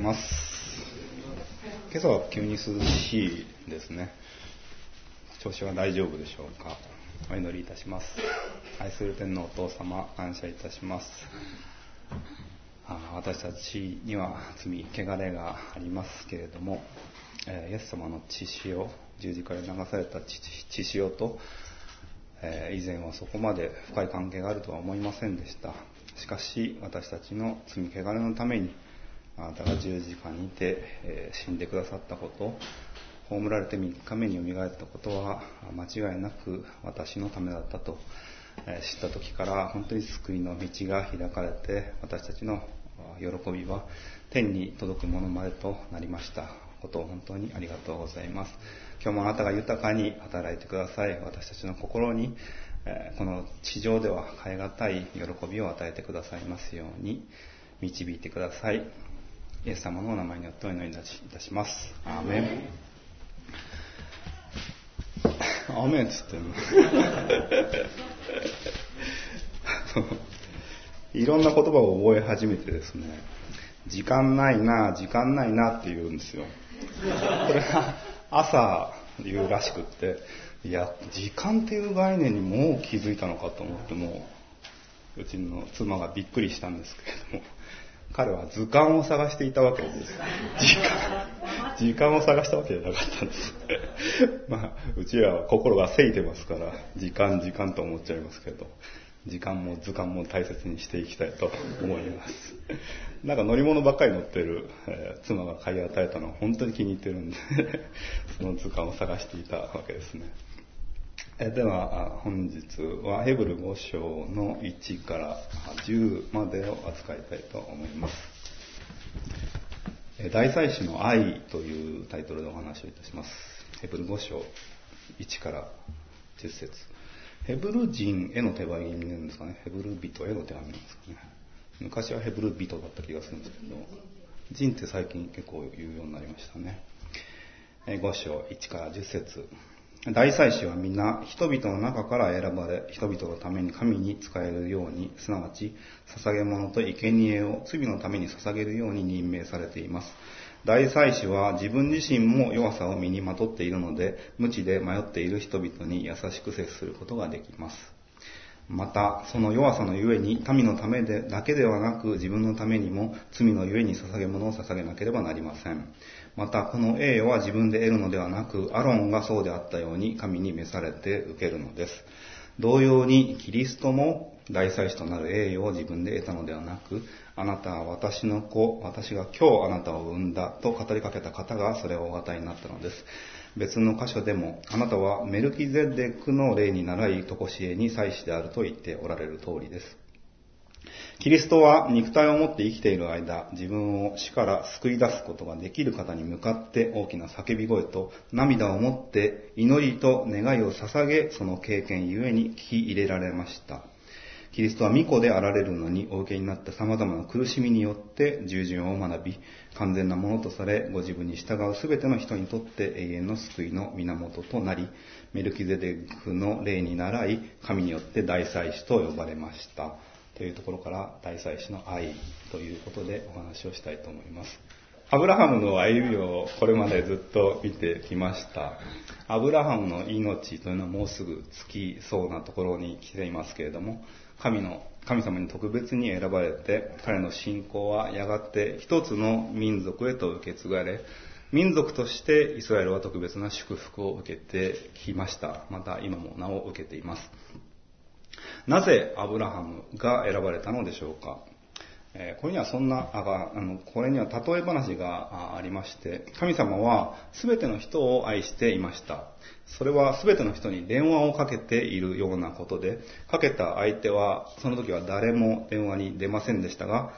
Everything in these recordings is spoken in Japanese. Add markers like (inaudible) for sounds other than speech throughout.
ます。今朝は急に涼しいですね。調子は大丈夫でしょうか。お祈りいたします。愛する天皇お父様、感謝いたします。あ私たちには罪、汚れがありますけれども、えイエス様の血潮、十字架で流された血潮と、え以前はそこまで深い関係があるとは思いませんでした。しかし、私たちの罪、汚れのために、あなたが十字架にて、え死んでくださったこと、葬られて3日目によみがえったことは、間違いなく私のためだったと、え知った時から本当に救いの道が開かれて、私たちの喜びは天に届くものまでとなりましたことを本当にありがとうございます。今日もあなたが豊かに働いてください。私たちの心に、えこの地上では変え難い喜びを与えてくださいますように導いてください。イエス様のお名前によってお祈りいたします。アーメン。アーメンっつってんの。(laughs) いろんな言葉を覚え始めてですね、時間ないな、時間ないなって言うんですよ。これが朝言うらしくって、いや、時間っていう概念にもう気づいたのかと思っても、うちの妻がびっくりしたんですけれども、彼は図鑑を探していたわけです。時間、時間を探したわけじゃなかったんです。(laughs) まあ、うちは心がせいてますから、時間、時間と思っちゃいますけど、時間も図鑑も大切にしていきたいと思います。なんか乗り物ばっかり乗ってる、えー、妻が買い与えたのは本当に気に入ってるんで (laughs) その図鑑を探していたわけですね。えでは、本日はヘブル5章の1から10までを扱いたいと思います。大祭司の愛というタイトルでお話をいたします。ヘブル5章1から10節ヘブル人への手紙なんですかね。ヘブル人への手紙なんですかね。昔はヘブル人だった気がするんですけど、人って最近結構言うようになりましたね。5章1から10節大祭司は皆人々の中から選ばれ、人々のために神に仕えるように、すなわち捧げ物と生贄を罪のために捧げるように任命されています。大祭司は自分自身も弱さを身にまとっているので、無知で迷っている人々に優しく接することができます。また、その弱さのゆえに、民のためでだけではなく、自分のためにも罪のゆえに捧げ物を捧げなければなりません。また、この栄誉は自分で得るのではなく、アロンがそうであったように、神に召されて受けるのです。同様に、キリストも大祭司となる栄誉を自分で得たのではなく、あなたは私の子、私が今日あなたを産んだと語りかけた方がそれをお語りになったのです。別の箇所でも、あなたはメルキゼデックの例に習い、とこしえに祭司であると言っておられる通りです。キリストは肉体を持って生きている間、自分を死から救い出すことができる方に向かって大きな叫び声と涙を持って祈りと願いを捧げ、その経験ゆえに聞き入れられました。キリストは御子であられるのにお受けになった様々な苦しみによって従順を学び、完全なものとされ、ご自分に従うすべての人にとって永遠の救いの源となり、メルキゼデクの霊に倣い、神によって大祭司と呼ばれました。というところから大祭司の愛ということでお話をしたいと思います。アブラハムの歩みをこれまでずっと見てきました。アブラハムの命というのはもうすぐ尽きそうなところに来ていますけれども、神の、神様に特別に選ばれて、彼の信仰はやがて一つの民族へと受け継がれ、民族としてイスラエルは特別な祝福を受けてきました。また今もなお受けています。なぜアブラハムが選ばれたのでしょうか？えこれにはそんな、あの、これには例え話がありまして、神様は全ての人を愛していました。それは全ての人に電話をかけているようなことで、かけた相手は、その時は誰も電話に出ませんでしたが、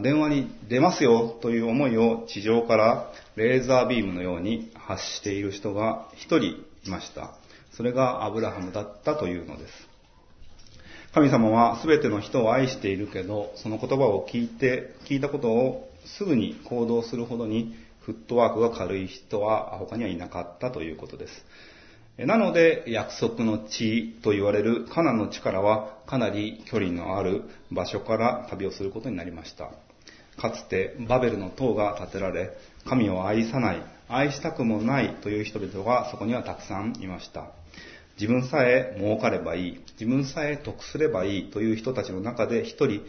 電話に出ますよという思いを地上からレーザービームのように発している人が一人いました。それがアブラハムだったというのです。神様は全ての人を愛しているけど、その言葉を聞いて、聞いたことをすぐに行動するほどにフットワークが軽い人は他にはいなかったということです。なので、約束の地と言われるカナンの地からはかなり距離のある場所から旅をすることになりました。かつてバベルの塔が建てられ、神を愛さない、愛したくもないという人々がそこにはたくさんいました。自分さえ儲かればいい、自分さえ得すればいいという人たちの中で一人、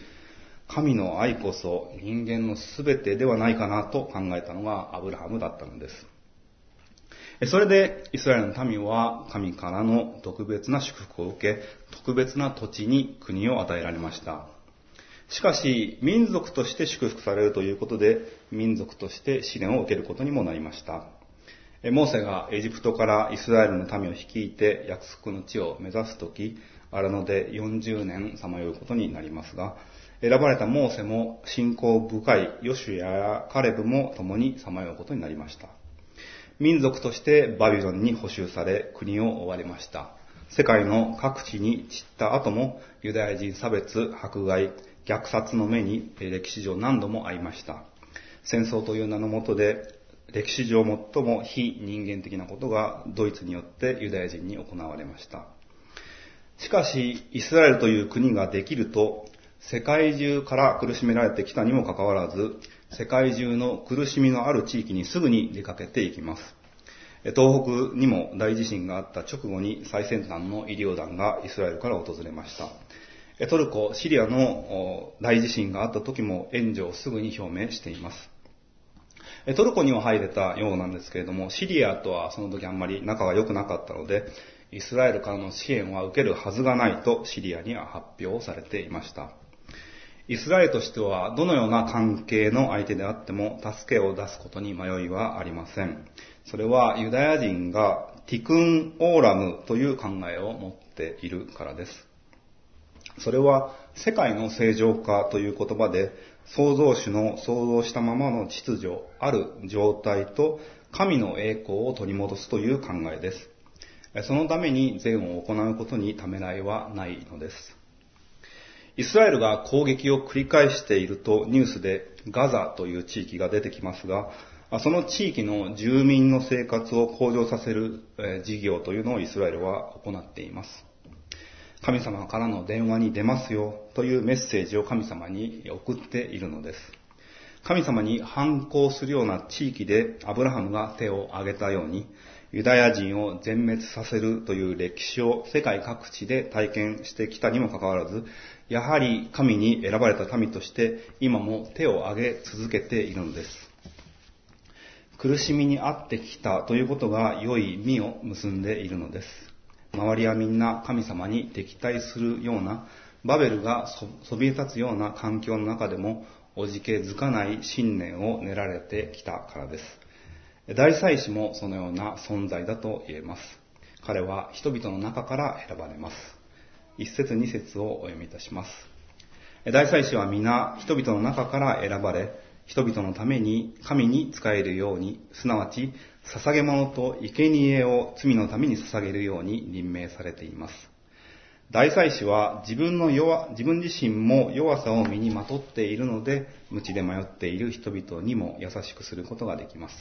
神の愛こそ人間の全てではないかなと考えたのがアブラハムだったのです。それでイスラエルの民は神からの特別な祝福を受け、特別な土地に国を与えられました。しかし、民族として祝福されるということで、民族として試練を受けることにもなりました。モーセがエジプトからイスラエルの民を率いて約束の地を目指すとき、荒野で40年さまようことになりますが、選ばれたモーセも信仰深いヨシュアやカレブも共にさまようことになりました。民族としてバビロンに補修され国を追われました。世界の各地に散った後もユダヤ人差別、迫害、虐殺の目に歴史上何度も遭いました。戦争という名のもとで歴史上最も非人間的なことがドイツによってユダヤ人に行われました。しかし、イスラエルという国ができると、世界中から苦しめられてきたにもかかわらず、世界中の苦しみのある地域にすぐに出かけていきます。東北にも大地震があった直後に最先端の医療団がイスラエルから訪れました。トルコ、シリアの大地震があった時も援助をすぐに表明しています。トルコには入れたようなんですけれども、シリアとはその時あんまり仲が良くなかったので、イスラエルからの支援は受けるはずがないとシリアには発表されていました。イスラエルとしてはどのような関係の相手であっても助けを出すことに迷いはありません。それはユダヤ人がティクンオーラムという考えを持っているからです。それは世界の正常化という言葉で創造主の創造したままの秩序、ある状態と神の栄光を取り戻すという考えです。そのために善を行うことにためらいはないのです。イスラエルが攻撃を繰り返しているとニュースでガザという地域が出てきますが、その地域の住民の生活を向上させる事業というのをイスラエルは行っています。神様からの電話に出ますよというメッセージを神様に送っているのです。神様に反抗するような地域でアブラハムが手を挙げたように、ユダヤ人を全滅させるという歴史を世界各地で体験してきたにもかかわらず、やはり神に選ばれた民として今も手を挙げ続けているのです。苦しみにあってきたということが良い実を結んでいるのです。周りはみんな神様に敵対するような、バベルがそびえ立つような環境の中でも、おじけづかない信念を練られてきたからです。大祭司もそのような存在だと言えます。彼は人々の中から選ばれます。一節二節をお読みいたします。大祭司は皆人々の中から選ばれ、人々のために神に仕えるように、すなわち捧げ物と生贄を罪のために捧げるように任命されています。大祭司は自分の弱、自分自身も弱さを身にまとっているので、無知で迷っている人々にも優しくすることができます。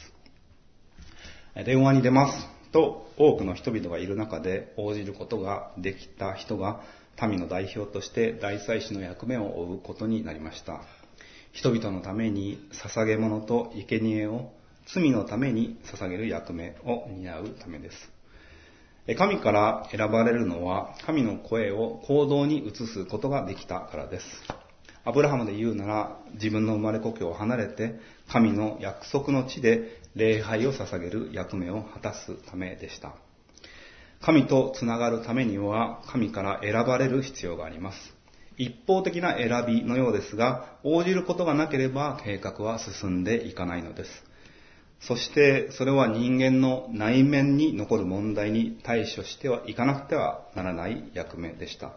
電話に出ますと多くの人々がいる中で応じることができた人が民の代表として大祭司の役目を負うことになりました。人々のために捧げ物と生贄を罪のために捧げる役目を担うためです。神から選ばれるのは神の声を行動に移すことができたからです。アブラハムで言うなら自分の生まれ故郷を離れて神の約束の地で礼拝を捧げる役目を果たすためでした。神とつながるためには神から選ばれる必要があります。一方的な選びのようですが、応じることがなければ計画は進んでいかないのです。そしてそれは人間の内面に残る問題に対処してはいかなくてはならない役目でした。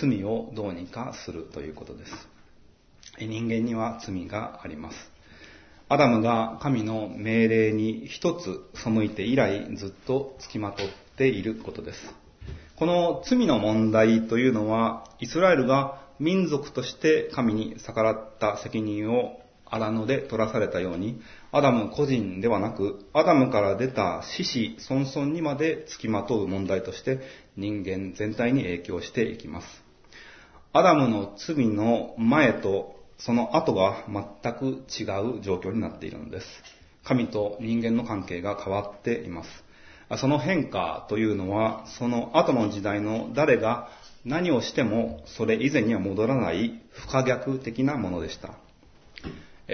罪をどうにかするということです。人間には罪があります。アダムが神の命令に一つ背いて以来ずっと付きまとっていることです。この罪の問題というのは、イスラエルが民族として神に逆らった責任を荒野で取らされたように、アダム個人ではなく、アダムから出た死死孫孫にまで付きまとう問題として人間全体に影響していきます。アダムの罪の前とその後が全く違う状況になっているのです。神と人間の関係が変わっています。その変化というのは、その後の時代の誰が何をしてもそれ以前には戻らない不可逆的なものでした。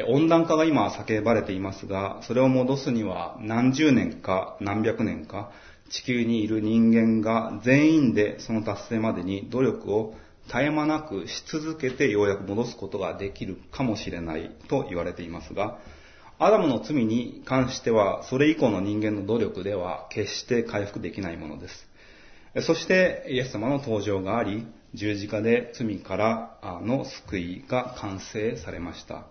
温暖化が今叫ばれていますが、それを戻すには何十年か何百年か地球にいる人間が全員でその達成までに努力を絶え間なくし続けてようやく戻すことができるかもしれないと言われていますが、アダムの罪に関してはそれ以降の人間の努力では決して回復できないものです。そしてイエス様の登場があり、十字架で罪からの救いが完成されました。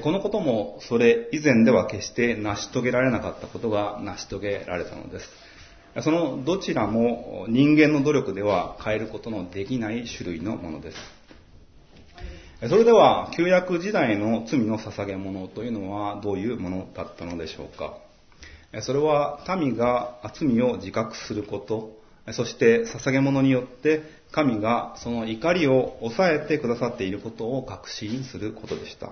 このこともそれ以前では決して成し遂げられなかったことが成し遂げられたのです。そのどちらも人間の努力では変えることのできない種類のものです。それでは、旧約時代の罪の捧げ物というのはどういうものだったのでしょうか。それは民が罪を自覚すること、そして捧げ物によって神がその怒りを抑えてくださっていることを確信することでした。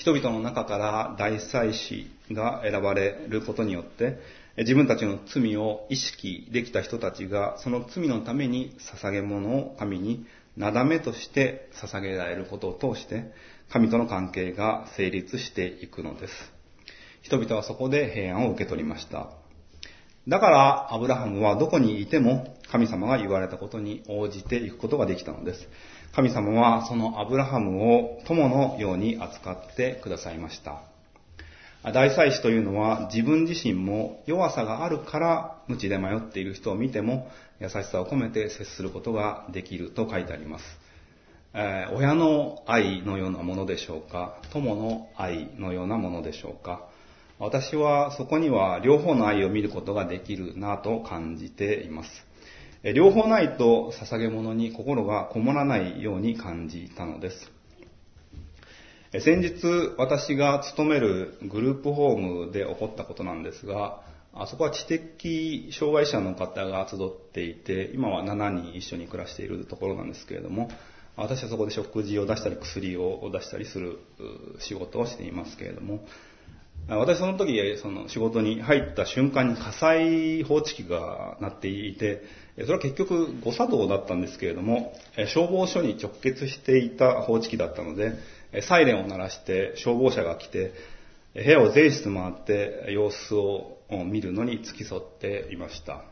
人々の中から大祭司が選ばれることによって、自分たちの罪を意識できた人たちが、その罪のために捧げ物を神になだめとして捧げられることを通して、神との関係が成立していくのです。人々はそこで平安を受け取りました。だから、アブラハムはどこにいても神様が言われたことに応じていくことができたのです。神様はそのアブラハムを友のように扱ってくださいました。大祭司というのは自分自身も弱さがあるから無知で迷っている人を見ても優しさを込めて接することができると書いてあります。えー、親の愛のようなものでしょうか？友の愛のようなものでしょうか？私はそこには両方の愛を見ることができるなと感じています。両方ないと捧げ物に心がこもらないように感じたのです。先日私が勤めるグループホームで起こったことなんですが、あそこは知的障害者の方が集っていて、今は7人一緒に暮らしているところなんですけれども、私はそこで食事を出したり薬を出したりする仕事をしていますけれども、私その時、その仕事に入った瞬間に火災報知器が鳴っていて、それは結局誤作動だったんですけれども、消防署に直結していた報知器だったので、サイレンを鳴らして消防車が来て、部屋を全室回って様子を見るのに付き添っていました。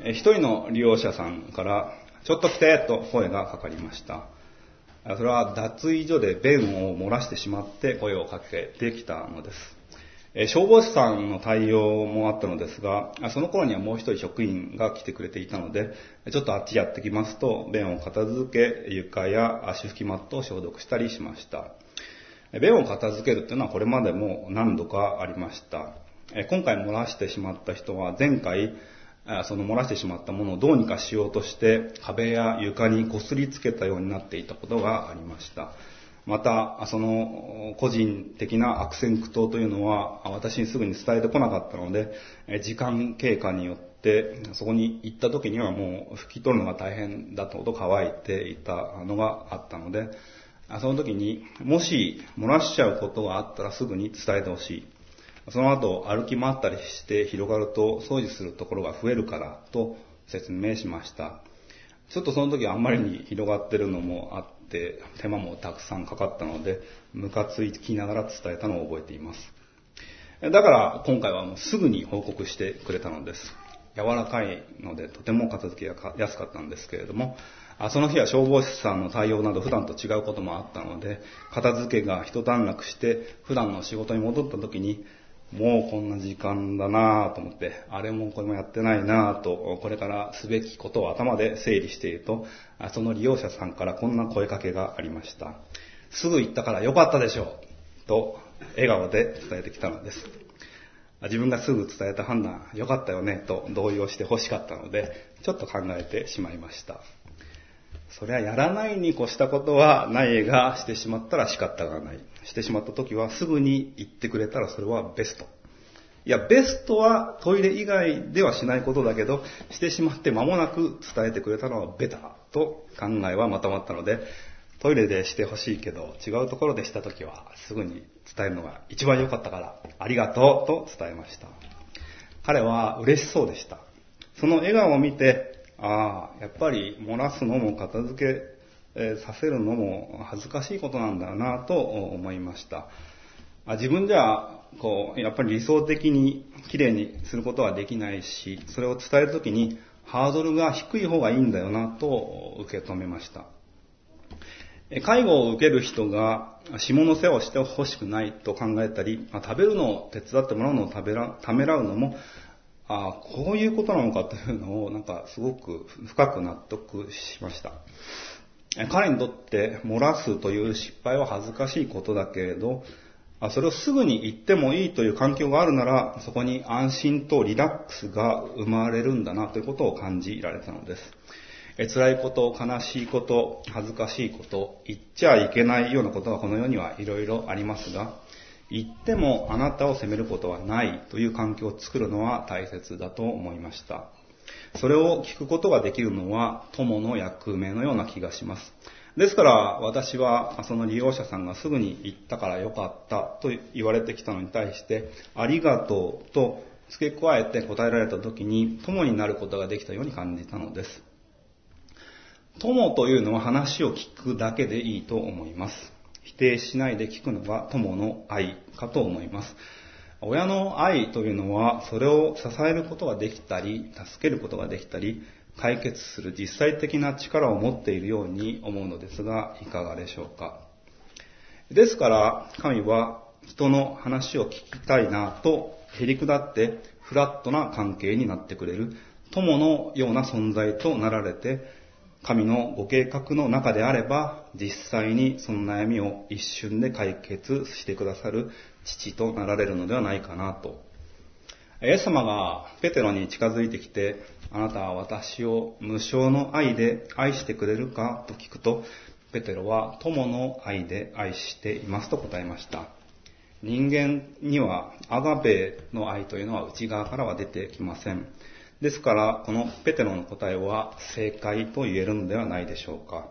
一人の利用者さんから、ちょっと来てと声がかかりました。それは脱衣所で便を漏らしてしまって声をかけてきたのです。消防士さんの対応もあったのですが、その頃にはもう一人職員が来てくれていたので、ちょっとあっちやってきますと、便を片付け、床や足拭きマットを消毒したりしました。便を片付けるというのはこれまでも何度かありました。今回漏らしてしまった人は前回、その漏らしてしまったものをどうにかしようとして壁や床にこすりつけたようになっていたことがありました。また、その個人的な悪戦苦闘というのは私にすぐに伝えてこなかったので、時間経過によってそこに行った時にはもう拭き取るのが大変だとほど乾いていたのがあったので、その時にもし漏らしちゃうことがあったらすぐに伝えてほしい。その後歩き回ったりして広がると掃除するところが増えるからと説明しました。ちょっとその時あんまりに広がってるのもあって、手間もたくさんかかったので、ムカついきながら伝えたのを覚えています。だから今回はもうすぐに報告してくれたのです。柔らかいのでとても片付けがやすかったんですけれども、その日は消防士さんの対応など普段と違うこともあったので、片付けが一段落して普段の仕事に戻った時に、もうこんな時間だなぁと思って、あれもこれもやってないなぁと、これからすべきことを頭で整理していると、その利用者さんからこんな声かけがありました。すぐ行ったからよかったでしょうと、笑顔で伝えてきたのです。自分がすぐ伝えた判断、よかったよねと動揺して欲しかったので、ちょっと考えてしまいました。それはやらないに越したことはないが、してしまったら仕方がない。してしまった時はすぐに言ってくれたらそれはベスト。いや、ベストはトイレ以外ではしないことだけど、してしまって間もなく伝えてくれたのはベターと考えはまとまったので、トイレでしてほしいけど、違うところでした時は、すぐに伝えるのが一番良かったから、ありがとうと伝えました。彼は嬉しそうでした。その笑顔を見て、ああ、やっぱり漏らすのも片付け、え、させるのも恥ずかしいことなんだなと思いました。自分じゃ、こう、やっぱり理想的に綺麗にすることはできないし、それを伝えるときにハードルが低い方がいいんだよなと受け止めました。介護を受ける人が下の世話をしてほしくないと考えたり、食べるのを手伝ってもらうのをためらうのも、あこういうことなのかというのをなんかすごく深く納得しました。彼にとって漏らすという失敗は恥ずかしいことだけれど、それをすぐに言ってもいいという環境があるなら、そこに安心とリラックスが生まれるんだなということを感じられたのです。え辛いこと、悲しいこと、恥ずかしいこと、言っちゃいけないようなことがこの世にはいろいろありますが、言ってもあなたを責めることはないという環境を作るのは大切だと思いました。それを聞くことができるのは友の役目のような気がします。ですから私はその利用者さんがすぐに言ったからよかったと言われてきたのに対してありがとうと付け加えて答えられた時に友になることができたように感じたのです。友というのは話を聞くだけでいいと思います。否定しないで聞くのが友の愛かと思います。親の愛というのは、それを支えることができたり、助けることができたり、解決する実際的な力を持っているように思うのですが、いかがでしょうか。ですから、神は人の話を聞きたいなと、へり下って、フラットな関係になってくれる、友のような存在となられて、神のご計画の中であれば、実際にその悩みを一瞬で解決してくださる父となられるのではないかなと。イエス様がペテロに近づいてきて、あなたは私を無償の愛で愛してくれるか？と聞くと、ペテロは友の愛で愛していますと答えました。人間にはアガベの愛というのは内側からは出てきません。ですから、このペテロの答えは正解と言えるのではないでしょうか。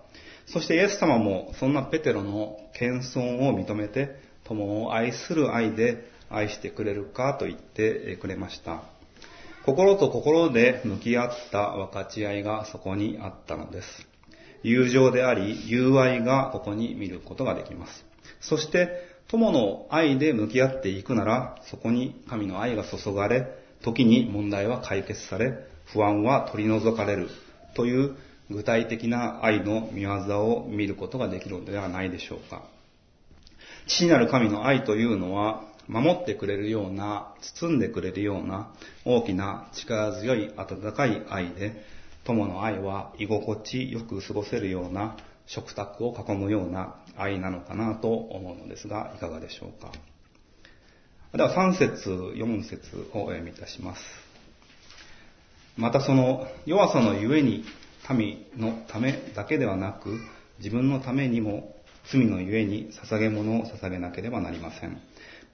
そしてイエス様もそんなペテロの謙遜を認めて、友を愛する愛で愛してくれるかと言ってくれました。心と心で向き合った分かち合いがそこにあったのです。友情であり、友愛がここに見ることができます。そして、友の愛で向き合っていくなら、そこに神の愛が注がれ、時に問題は解決され、不安は取り除かれるという具体的な愛の見業を見ることができるのではないでしょうか。父なる神の愛というのは、守ってくれるような、包んでくれるような、大きな力強い温かい愛で、友の愛は居心地よく過ごせるような、食卓を囲むような愛なのかなと思うのですが、いかがでしょうか。では3節、4節をお読みいたします。またその弱さのゆえに民のためだけではなく、自分のためにも罪のゆえに捧げ物を捧げなければなりません。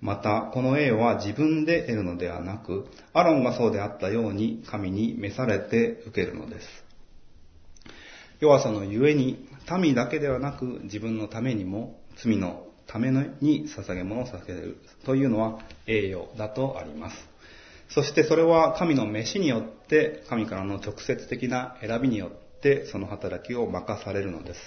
また、この栄誉は自分で得るのではなく、アロンがそうであったように神に召されて受けるのです。弱さのゆえに、民だけではなく自分のためにも罪のために捧げ物を捧げるというのは栄誉だとあります。そしてそれは神の召しによって、神からの直接的な選びによっってその働きを任されるのです。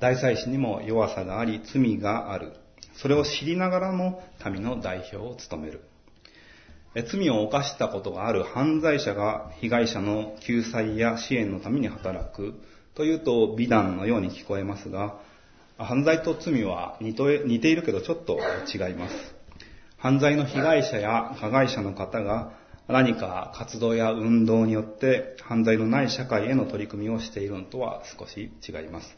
大祭司にも弱さがあり罪がある。それを知りながらも民の代表を務める。罪を犯したことがある犯罪者が被害者の救済や支援のために働くというと美談のように聞こえますが、犯罪と罪は似ているけどちょっと違います。犯罪の被害者や加害者の方が何か活動や運動によって犯罪のない社会への取り組みをしているのとは少し違います。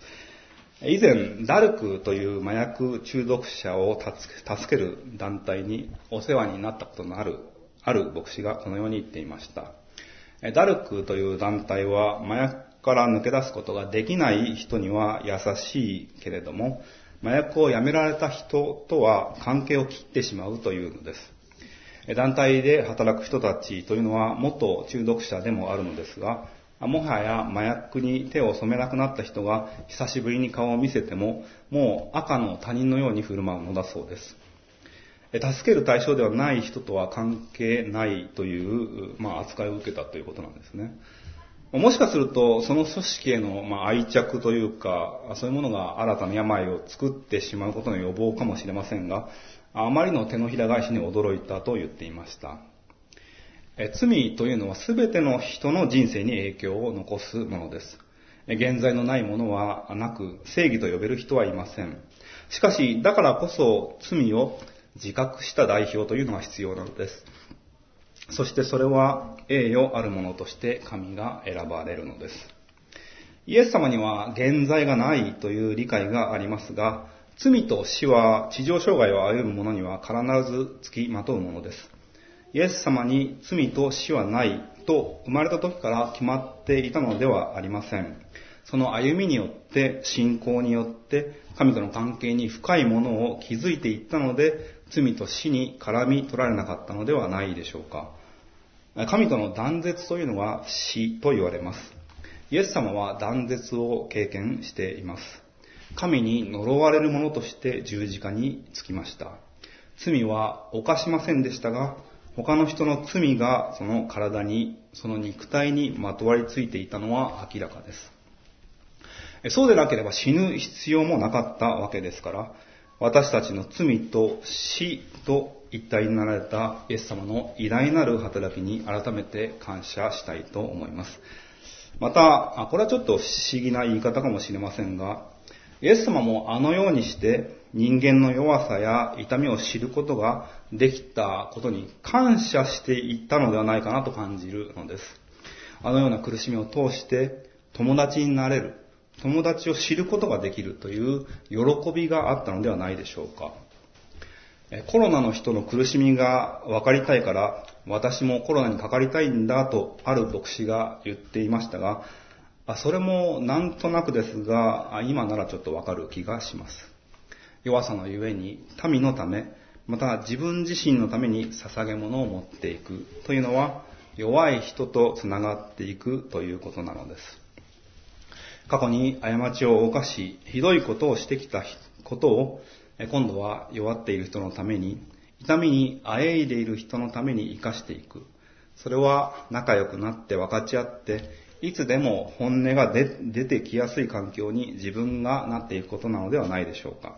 以前、ダルクという麻薬中毒者を助ける団体にお世話になったことのある、ある牧師がこのように言っていました。ダルクという団体は麻薬から抜け出すことができない人には優しいけれども、麻薬をやめられた人とは関係を切ってしまうというのです。団体で働く人たちというのは元中毒者でもあるのですが、もはや麻薬に手を染めなくなった人が久しぶりに顔を見せても、もう赤の他人のように振る舞うのだそうです。助ける対象ではない人とは関係ないという、まあ、扱いを受けたということなんですね。もしかすると、その組織への、愛着というか、そういうものが新たな病を作ってしまうことの予防かもしれませんが、あまりの手のひら返しに驚いたと言っていました。え罪というのは全ての人の人生に影響を残すものです。現在のないものはなく、正義と呼べる人はいません。しかし、だからこそ罪を自覚した代表というのが必要なのです。そしてそれは栄誉あるものとして神が選ばれるのです。イエス様には現在がないという理解がありますが、罪と死は地上障害を歩む者には必ず付きまとうものです。イエス様に罪と死はないと生まれた時から決まっていたのではありません。その歩みによって、信仰によって、神との関係に深いものを築いていったので、罪と死に絡み取られなかったのではないでしょうか。神との断絶というのは死と言われます。イエス様は断絶を経験しています。神に呪われる者として十字架につきました。罪は犯しませんでしたが、他の人の罪がその体に、その肉体にまとわりついていたのは明らかです。そうでなければ死ぬ必要もなかったわけですから、私たちの罪と死と一体になられたイエス様の偉大なる働きに改めて感謝したいと思います。また、これはちょっと不思議な言い方かもしれませんが、イエス様もあのようにして人間の弱さや痛みを知ることができたことに感謝していったのではないかなと感じるのです。あのような苦しみを通して友達になれる、友達を知ることができるという喜びがあったのではないでしょうか。コロナの人の苦しみが分かりたいから、私もコロナにかかりたいんだとある牧師が言っていましたが、それもなんとなくですが、今ならちょっとわかる気がします。弱さのゆえに民のため、また自分自身のために捧げ物を持っていくというのは、弱い人と繋がっていくということなのです。過去に過ちを犯し、ひどいことをしてきたことを、今度は弱っている人のために、痛みにあえいでいる人のために生かしていく。それは仲良くなって分かち合って、いつでも本音が出てきやすい環境に自分がなっていくことなのではないでしょうか。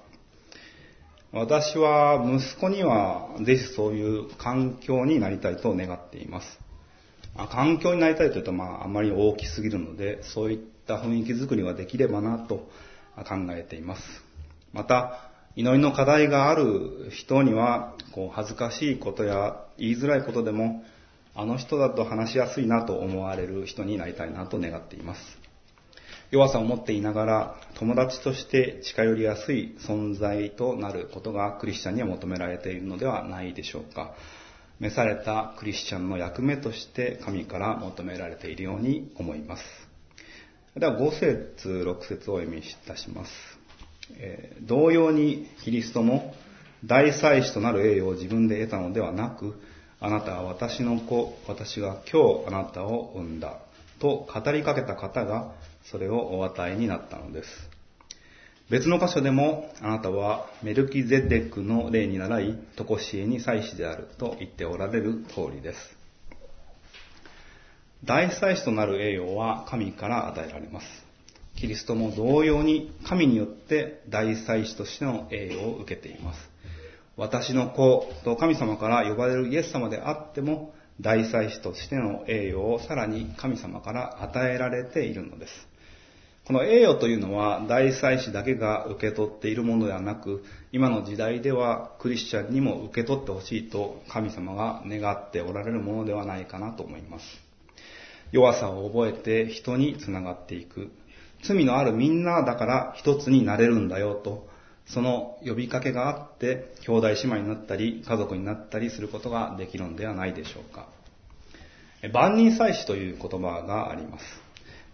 私は息子にはぜひそういう環境になりたいと願っています。環境になりたいというと、まあ、あまり大きすぎるので、そういった雰囲気づくりができればなと考えています。また、祈りの課題がある人には、こう、恥ずかしいことや言いづらいことでも、あの人だと話しやすいなと思われる人になりたいなと願っています。弱さを持っていながら、友達として近寄りやすい存在となることがクリスチャンには求められているのではないでしょうか。召されたクリスチャンの役目として神から求められているように思います。では5節6節をお読みいたします。えー、同様にキリストも大祭司となる栄誉を自分で得たのではなく、あなたは私の子、私が今日あなたを産んだ。と語りかけた方がそれをお与えになったのです。別の箇所でも、あなたはメルキゼデクの例に習い、とこしえに祭司であると言っておられる通りです。大祭司となる栄誉は神から与えられます。キリストも同様に神によって大祭司としての栄誉を受けています。私の子と神様から呼ばれるイエス様であっても、大祭司としての栄誉をさらに神様から与えられているのです。この栄誉というのは大祭司だけが受け取っているものではなく、今の時代ではクリスチャンにも受け取ってほしいと神様が願っておられるものではないかなと思います。弱さを覚えて人につながっていく。罪のあるみんなだから一つになれるんだよとその呼びかけがあって、兄弟姉妹になったり、家族になったりすることができるのではないでしょうか。万人祭司という言葉があります。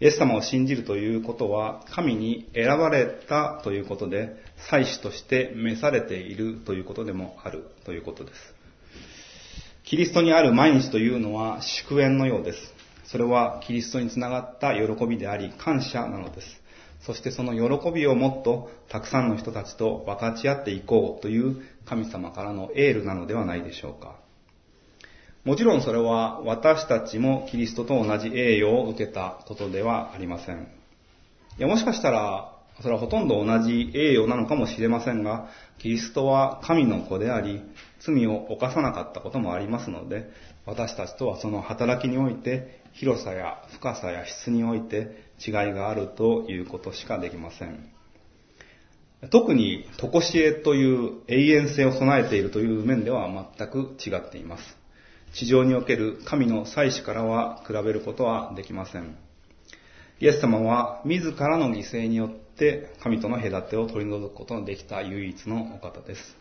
イエス様を信じるということは、神に選ばれたということで、祭司として召されているということでもあるということです。キリストにある毎日というのは祝宴のようです。それはキリストにつながった喜びであり、感謝なのです。そしてその喜びをもっとたくさんの人たちと分かち合っていこうという神様からのエールなのではないでしょうか。もちろんそれは私たちもキリストと同じ栄誉を受けたことではありません。いや、もしかしたら、それはほとんど同じ栄誉なのかもしれませんが、キリストは神の子であり、罪を犯さなかったこともありますので、私たちとはその働きにおいて、広さや深さや質において違いがあるということしかできません。特に、とこしえという永遠性を備えているという面では全く違っています。地上における神の祭司からは比べることはできません。イエス様は自らの犠牲によって神との隔てを取り除くことのできた唯一のお方です。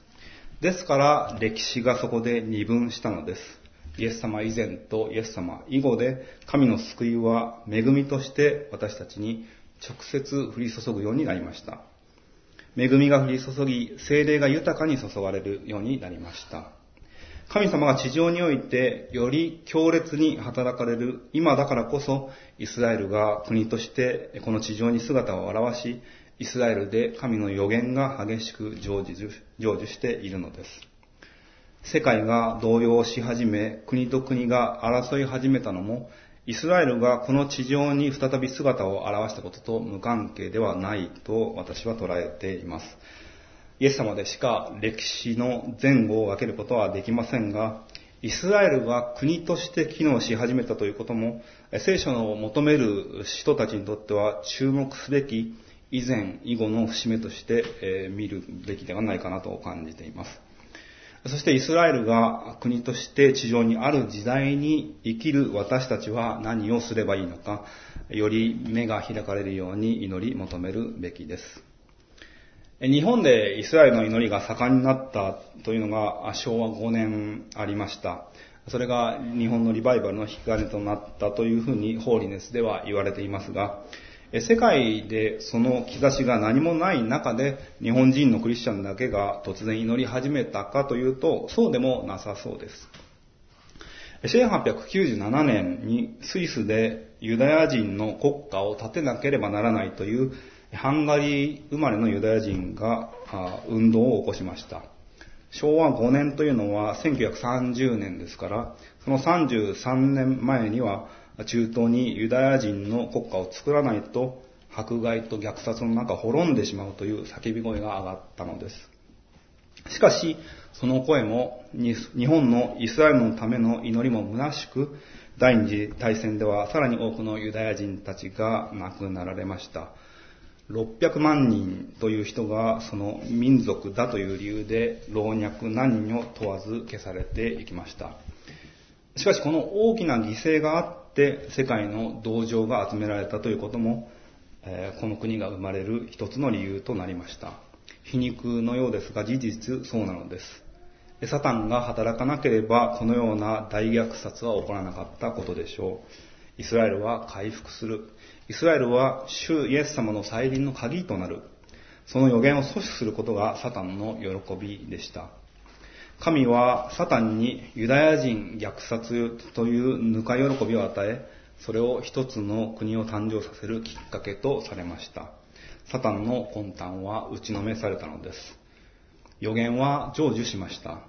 ですから歴史がそこで二分したのです。イエス様以前とイエス様以後で神の救いは恵みとして私たちに直接降り注ぐようになりました。恵みが降り注ぎ、精霊が豊かに注がれるようになりました。神様が地上においてより強烈に働かれる今だからこそイスラエルが国としてこの地上に姿を現しイスラエルで神の予言が激しく成就成就しているのです。世界が動揺し始め国と国が争い始めたのもイスラエルがこの地上に再び姿を現したことと無関係ではないと私は捉えています。イエス様でしか歴史の前後を分けることはできませんが、イスラエルが国として機能し始めたということも、聖書の求める人たちにとっては注目すべき以前、以後の節目として見るべきではないかなと感じています。そしてイスラエルが国として地上にある時代に生きる私たちは何をすればいいのか、より目が開かれるように祈り求めるべきです。日本でイスラエルの祈りが盛んになったというのが昭和5年ありました。それが日本のリバイバルの引き金となったというふうにホーリネスでは言われていますが、世界でその兆しが何もない中で日本人のクリスチャンだけが突然祈り始めたかというと、そうでもなさそうです。1897年にスイスでユダヤ人の国家を建てなければならないというハンガリー生まれのユダヤ人が運動を起こしました。昭和5年というのは1930年ですから、その33年前には中東にユダヤ人の国家を作らないと迫害と虐殺の中滅んでしまうという叫び声が上がったのです。しかし、その声も日本のイスラエルのための祈りも虚しく、第二次大戦ではさらに多くのユダヤ人たちが亡くなられました。600万人という人がその民族だという理由で老若男女問わず消されていきました。しかしこの大きな犠牲があって世界の同情が集められたということも、えこの国が生まれる一つの理由となりました。皮肉のようですが事実そうなのです。サタンが働かなければこのような大虐殺は起こらなかったことでしょう。イスラエルは回復する。イスラエルは主イエス様の再臨の鍵となる。その予言を阻止することがサタンの喜びでした。神はサタンにユダヤ人虐殺というぬか喜びを与え、それを一つの国を誕生させるきっかけとされました。サタンの魂胆は打ちのめされたのです。予言は成就しました。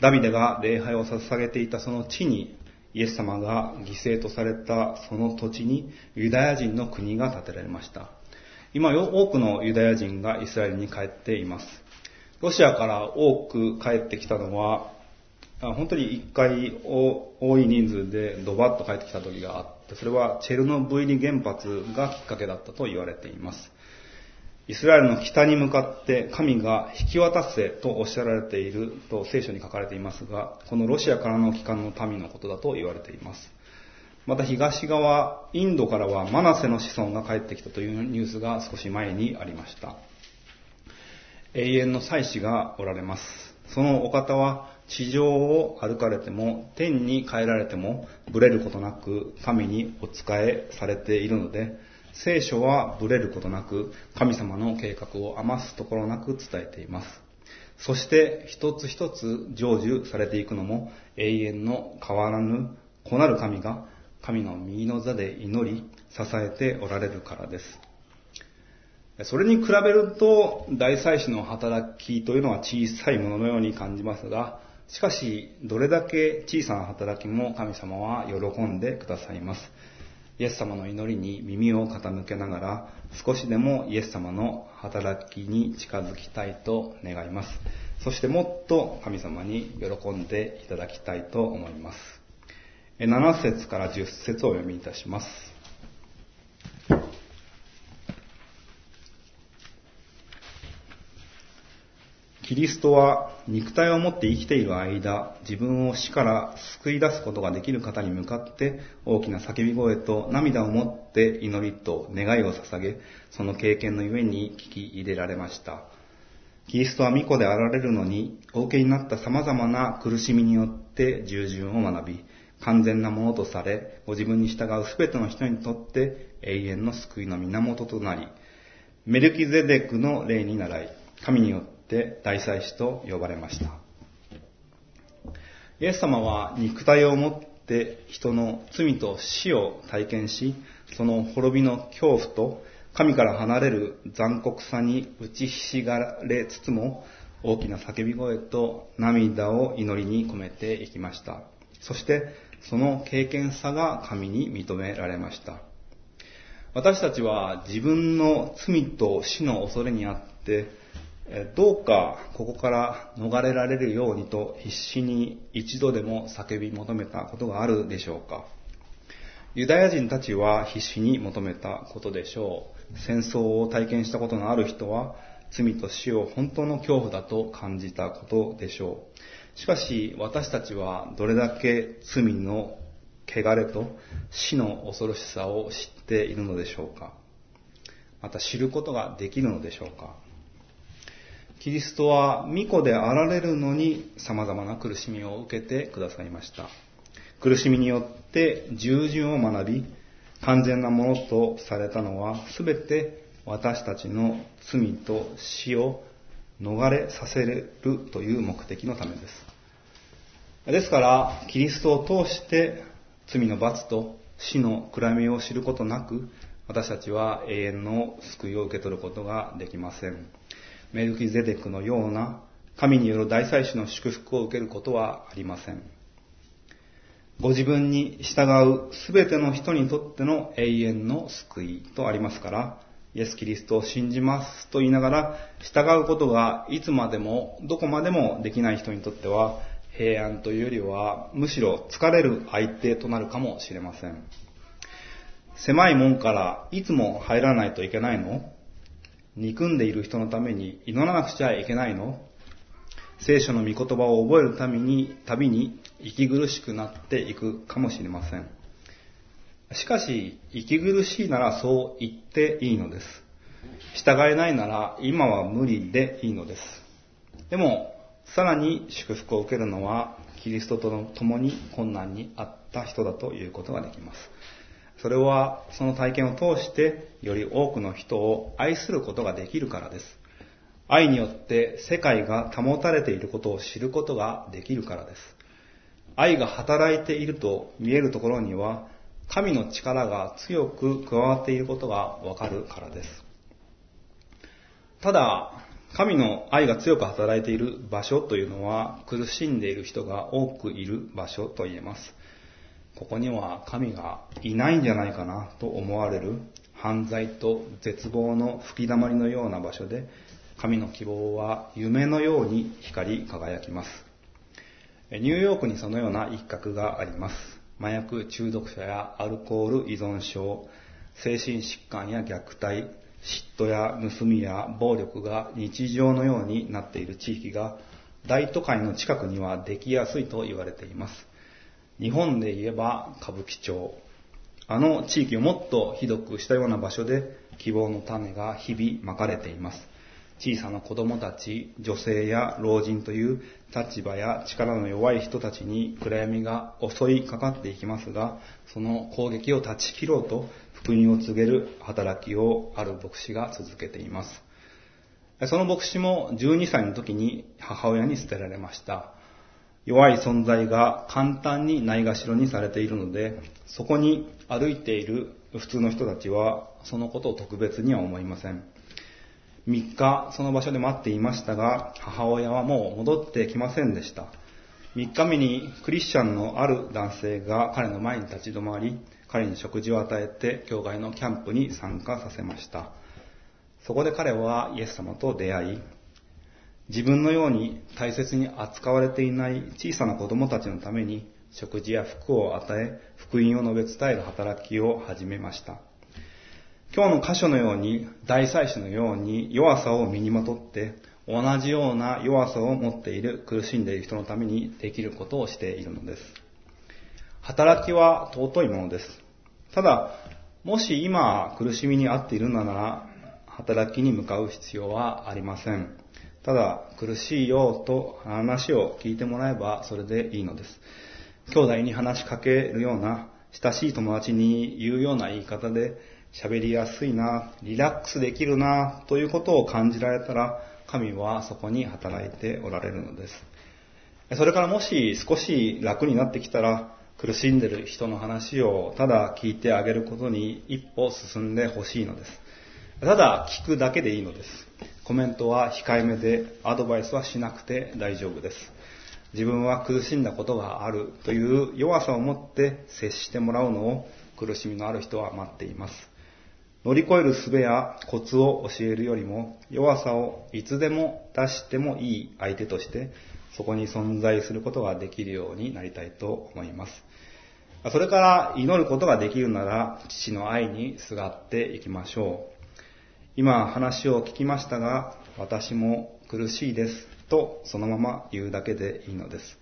ダビデが礼拝を捧げていたその地にイエス様が犠牲とされたその土地にユダヤ人の国が建てられました。今多くのユダヤ人がイスラエルに帰っています。ロシアから多く帰ってきたのは、本当に一回多い人数でドバッと帰ってきた時があって、それはチェルノブイリ原発がきっかけだったと言われています。イスラエルの北に向かって神が引き渡せとおっしゃられていると聖書に書かれていますが、このロシアからの帰還の民のことだと言われています。また東側、インドからはマナセの子孫が帰ってきたというニュースが少し前にありました。永遠の祭司がおられます。そのお方は地上を歩かれても天に帰られてもブレることなく神にお仕えされているので、聖書はブレることなく神様の計画を余すところなく伝えています。そして一つ一つ成就されていくのも永遠の変わらぬ子なる神が神の右の座で祈り、支えておられるからです。それに比べると、大祭司の働きというのは小さいもののように感じますが、しかし、どれだけ小さな働きも神様は喜んでくださいます。イエス様の祈りに耳を傾けながら、少しでもイエス様の働きに近づきたいと願います。そしてもっと神様に喜んでいただきたいと思います。7節から10節をお読みいたします。キリストは肉体を持って生きている間、自分を死から救い出すことができる方に向かって大きな叫び声と涙を持って祈りと願いを捧げ、その経験のゆえに聞き入れられました。キリストは御子であられるのに、お受けになった様々な苦しみによって従順を学び、完全なものとされ、ご自分に従うすべての人にとって永遠の救いの源となり、メルキゼデクの霊に習い、神によって大祭司と呼ばれました。イエス様は肉体を持って人の罪と死を体験し、その滅びの恐怖と神から離れる残酷さに打ちひしがれつつも、大きな叫び声と涙を祈りに込めていきました。そして、その経験さが神に認められました。私たちは自分の罪と死の恐れにあって、どうかここから逃れられるようにと必死に一度でも叫び求めたことがあるでしょうかユダヤ人たちは必死に求めたことでしょう。戦争を体験したことのある人は罪と死を本当の恐怖だと感じたことでしょう。しかし私たちはどれだけ罪の汚れと死の恐ろしさを知っているのでしょうかまた知ることができるのでしょうかキリストは御子であられるのに様々な苦しみを受けてくださいました。苦しみによって従順を学び、完全なものとされたのは全て私たちの罪と死を逃れさせるという目的のためです。ですから、キリストを通して罪の罰と死の暗闇を知ることなく、私たちは永遠の救いを受け取ることができません。メルキゼデクのような神による大祭司の祝福を受けることはありません。ご自分に従うすべての人にとっての永遠の救いとありますから、イエス・キリストを信じますと言いながら、従うことがいつまでもどこまでもできない人にとっては、平安というよりは、むしろ疲れる相手となるかもしれません。狭い門からいつも入らないといけないの？憎んでいる人のために祈らなくちゃいけないの？聖書の御言葉を覚えるために、旅に息苦しくなっていくかもしれません。しかし、息苦しいならそう言っていいのです。従えないなら今は無理でいいのです。でも、さらに祝福を受けるのは、キリストと共に困難にあった人だということができます。それは、その体験を通して、より多くの人を愛することができるからです。愛によって世界が保たれていることを知ることができるからです。愛が働いていると見えるところには、神の力が強く加わっていることがわかるからです。ただ、神の愛が強く働いている場所というのは苦しんでいる人が多くいる場所と言えます。ここには神がいないんじゃないかなと思われる犯罪と絶望の吹き溜まりのような場所で神の希望は夢のように光り輝きます。ニューヨークにそのような一角があります。麻薬中毒者やアルコール依存症、精神疾患や虐待、嫉妬や盗みや暴力が日常のようになっている地域が大都会の近くにはできやすいと言われています。日本で言えば歌舞伎町。あの地域をもっとひどくしたような場所で希望の種が日々まかれています。小さな子供たち、女性や老人という立場や力の弱い人たちに暗闇が襲いかかっていきますが、その攻撃を断ち切ろうと福音を告げる働きをある牧師が続けています。その牧師も12歳の時に母親に捨てられました。弱い存在が簡単にないがしろにされているので、そこに歩いている普通の人たちは、そのことを特別には思いません。3日、その場所で待っていましたが、母親はもう戻ってきませんでした。3日目にクリスチャンのある男性が彼の前に立ち止まり、彼に食事を与えて、教会のキャンプに参加させました。そこで彼はイエス様と出会い、自分のように大切に扱われていない小さな子供たちのために食事や服を与え、福音を述べ伝える働きを始めました。今日の箇所のように、大祭司のように弱さを身にまとって、同じような弱さを持っている苦しんでいる人のためにできることをしているのです。働きは尊いものです。ただ、もし今苦しみにあっているなら、働きに向かう必要はありません。ただ、苦しいよと話を聞いてもらえばそれでいいのです。兄弟に話しかけるような、親しい友達に言うような言い方で、喋りやすいな、リラックスできるな、ということを感じられたら、神はそこに働いておられるのです。それからもし少し楽になってきたら、苦しんでる人の話をただ聞いてあげることに一歩進んでほしいのです。ただ聞くだけでいいのです。コメントは控えめでアドバイスはしなくて大丈夫です。自分は苦しんだことがあるという弱さを持って接してもらうのを苦しみのある人は待っています。乗り越える術やコツを教えるよりも弱さをいつでも出してもいい相手としてそこに存在することができるようになりたいと思います。それから祈ることができるなら父の愛にすがっていきましょう。今話を聞きましたが私も苦しいですとそのまま言うだけでいいのです。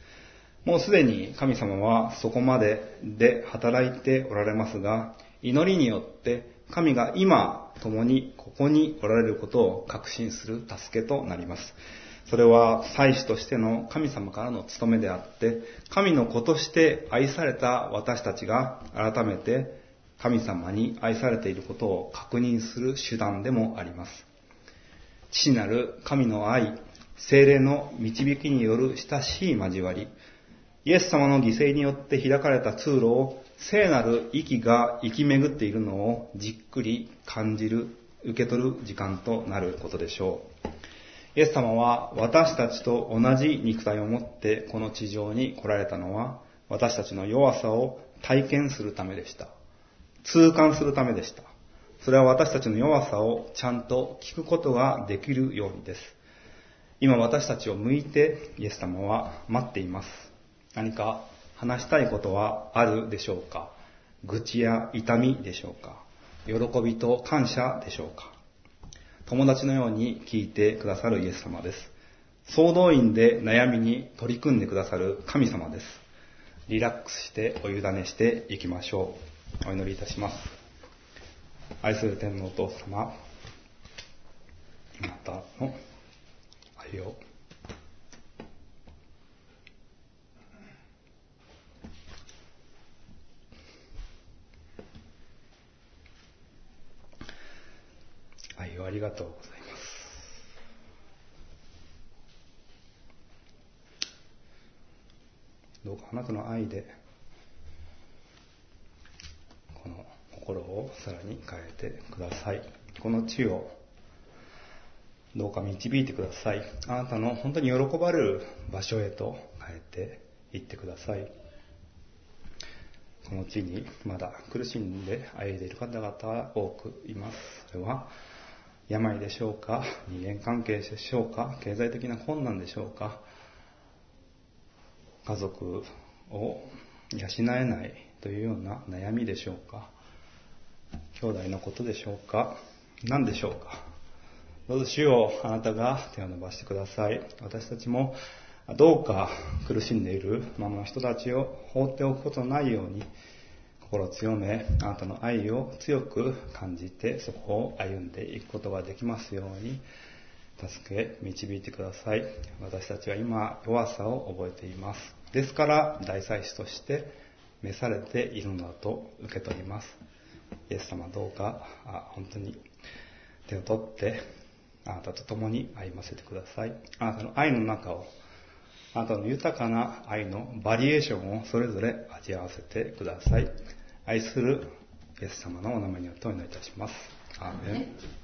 もうすでに神様はそこまでで働いておられますが、祈りによって神が今共にここにおられることを確信する助けとなります。それは祭司としての神様からの務めであって、神の子として愛された私たちが改めて神様に愛されていることを確認する手段でもあります。父なる神の愛、精霊の導きによる親しい交わり、イエス様の犠牲によって開かれた通路を聖なる息が生き巡っているのをじっくり感じる、受け取る時間となることでしょう。イエス様は私たちと同じ肉体を持ってこの地上に来られたのは私たちの弱さを体験するためでした。痛感するためでした。それは私たちの弱さをちゃんと聞くことができるようにです。今私たちを向いてイエス様は待っています。何か話したいことはあるでしょうか？愚痴や痛みでしょうか？喜びと感謝でしょうか？友達のように聞いてくださるイエス様です。総動員で悩みに取り組んでくださる神様です。リラックスしてお委ねしていきましょう。お祈りいたします。愛する天皇お父様、あなたの愛を愛をありがとうございます。どうかあなたの愛で、この心をさらに変えてください。この地をどうか導いてください。あなたの本当に喜ばれる場所へと変えていってください。この地にまだ苦しんで歩いでいる方々は多くいます。それは病でしょうか？人間関係でしょうか？経済的な困難でしょうか？家族を養えないというような悩みでしょうか？兄弟のことでしょうか？何でしょうか？どうぞ主よあなたが手を伸ばしてください私たちもどうか苦しんでいるままの人たちを放っておくことのないように心を強め、あなたの愛を強く感じて、そこを歩んでいくことができますように、助け、導いてください。私たちは今、弱さを覚えています。ですから、大祭司として召されているのだと受け取ります。イエス様どうか、あ本当に手を取って、あなたと共に歩ませてください。あなたの愛の中をあなたの豊かな愛のバリエーションをそれぞれ味わわせてください。愛するイエス様のお名前によってお祈りいたします。アーメン